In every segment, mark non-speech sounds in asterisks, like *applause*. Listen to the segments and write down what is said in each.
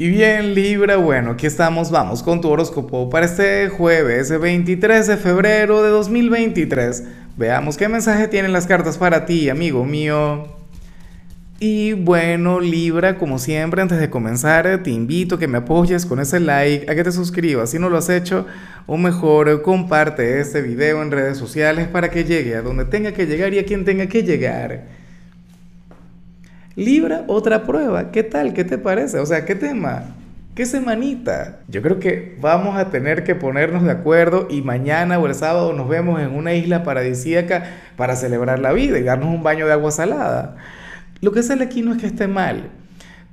Y bien Libra, bueno, aquí estamos, vamos con tu horóscopo para este jueves 23 de febrero de 2023. Veamos qué mensaje tienen las cartas para ti, amigo mío. Y bueno, Libra, como siempre, antes de comenzar, te invito a que me apoyes con ese like, a que te suscribas si no lo has hecho, o mejor, comparte este video en redes sociales para que llegue a donde tenga que llegar y a quien tenga que llegar. Libra, otra prueba. ¿Qué tal? ¿Qué te parece? O sea, ¿qué tema? ¿Qué semanita? Yo creo que vamos a tener que ponernos de acuerdo y mañana o el sábado nos vemos en una isla paradisíaca para celebrar la vida y darnos un baño de agua salada. Lo que sale aquí no es que esté mal,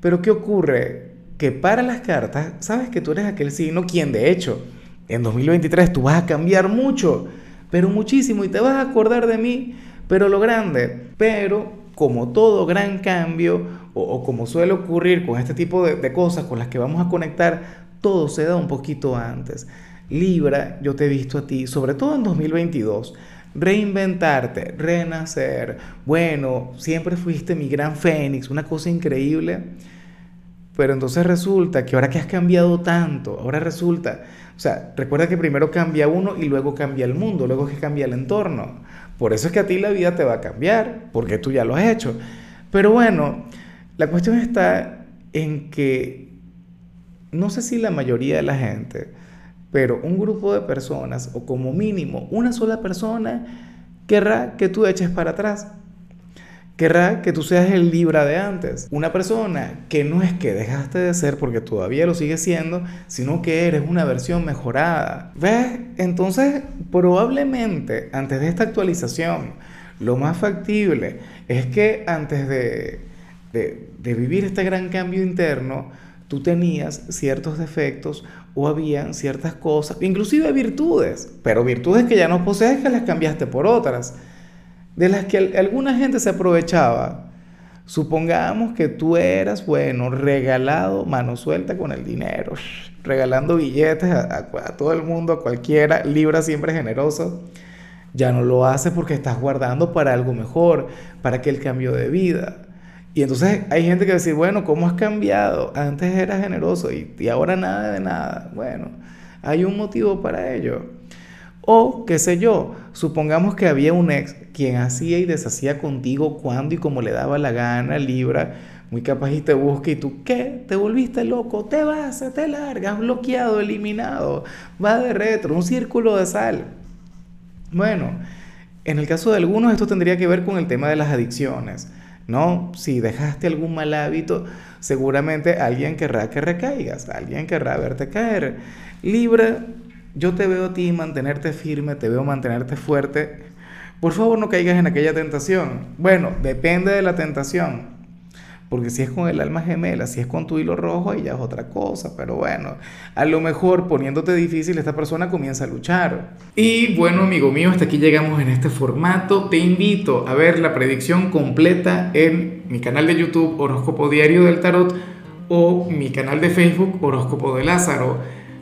pero ¿qué ocurre? Que para las cartas, sabes que tú eres aquel signo quien de hecho en 2023 tú vas a cambiar mucho, pero muchísimo y te vas a acordar de mí, pero lo grande, pero como todo gran cambio o, como suele ocurrir con este tipo de, cosas con las que vamos a conectar, todo se da un poquito antes. Libra, yo te he visto a ti, sobre todo en 2022, reinventarte, renacer. Bueno, siempre fuiste mi gran fénix, una cosa increíble. Pero entonces resulta que ahora que has cambiado tanto, ahora resulta, o sea, recuerda que primero cambia uno y luego cambia el mundo, luego que cambia el entorno. Por eso es que a ti la vida te va a cambiar, porque tú ya lo has hecho. Pero bueno, la cuestión está en que no sé si la mayoría de la gente, pero un grupo de personas, o como mínimo una sola persona, querrá que tú eches para atrás. Querrá que tú seas el Libra de antes. Una persona que no es que dejaste de ser porque todavía lo sigues siendo, sino que eres una versión mejorada. ¿Ves? Entonces, probablemente antes de esta actualización, lo más factible es que antes de, de, vivir este gran cambio interno, tú tenías ciertos defectos o habían ciertas cosas, inclusive virtudes, pero virtudes que ya no posees que las cambiaste por otras de las que alguna gente se aprovechaba. Supongamos que tú eras, bueno, regalado, mano suelta con el dinero, *laughs* regalando billetes a, todo el mundo, a cualquiera, Libra siempre generoso. Ya no lo haces porque estás guardando para algo mejor, para aquel cambio de vida. Y entonces hay gente que dice, bueno, ¿cómo has cambiado? Antes eras generoso y, y ahora nada de nada. Bueno, hay un motivo para ello. O, qué sé yo, supongamos que había un ex quien hacía y deshacía contigo cuando y como le daba la gana, Libra, muy capaz y te busca y tú, ¿qué? ¿Te volviste loco? Te vas, te largas, bloqueado, eliminado, va de retro, un círculo de sal. Bueno, en el caso de algunos esto tendría que ver con el tema de las adicciones, ¿no? Si dejaste algún mal hábito, seguramente alguien querrá que recaigas, alguien querrá verte caer. Libra, yo te veo a ti mantenerte firme, te veo mantenerte fuerte. Por favor no caigas en aquella tentación. Bueno, depende de la tentación. Porque si es con el alma gemela, si es con tu hilo rojo, ahí ya es otra cosa. Pero bueno, a lo mejor poniéndote difícil, esta persona comienza a luchar. Y bueno, amigo mío, hasta aquí llegamos en este formato. Te invito a ver la predicción completa en mi canal de YouTube Horóscopo Diario del Tarot o mi canal de Facebook Horóscopo de Lázaro.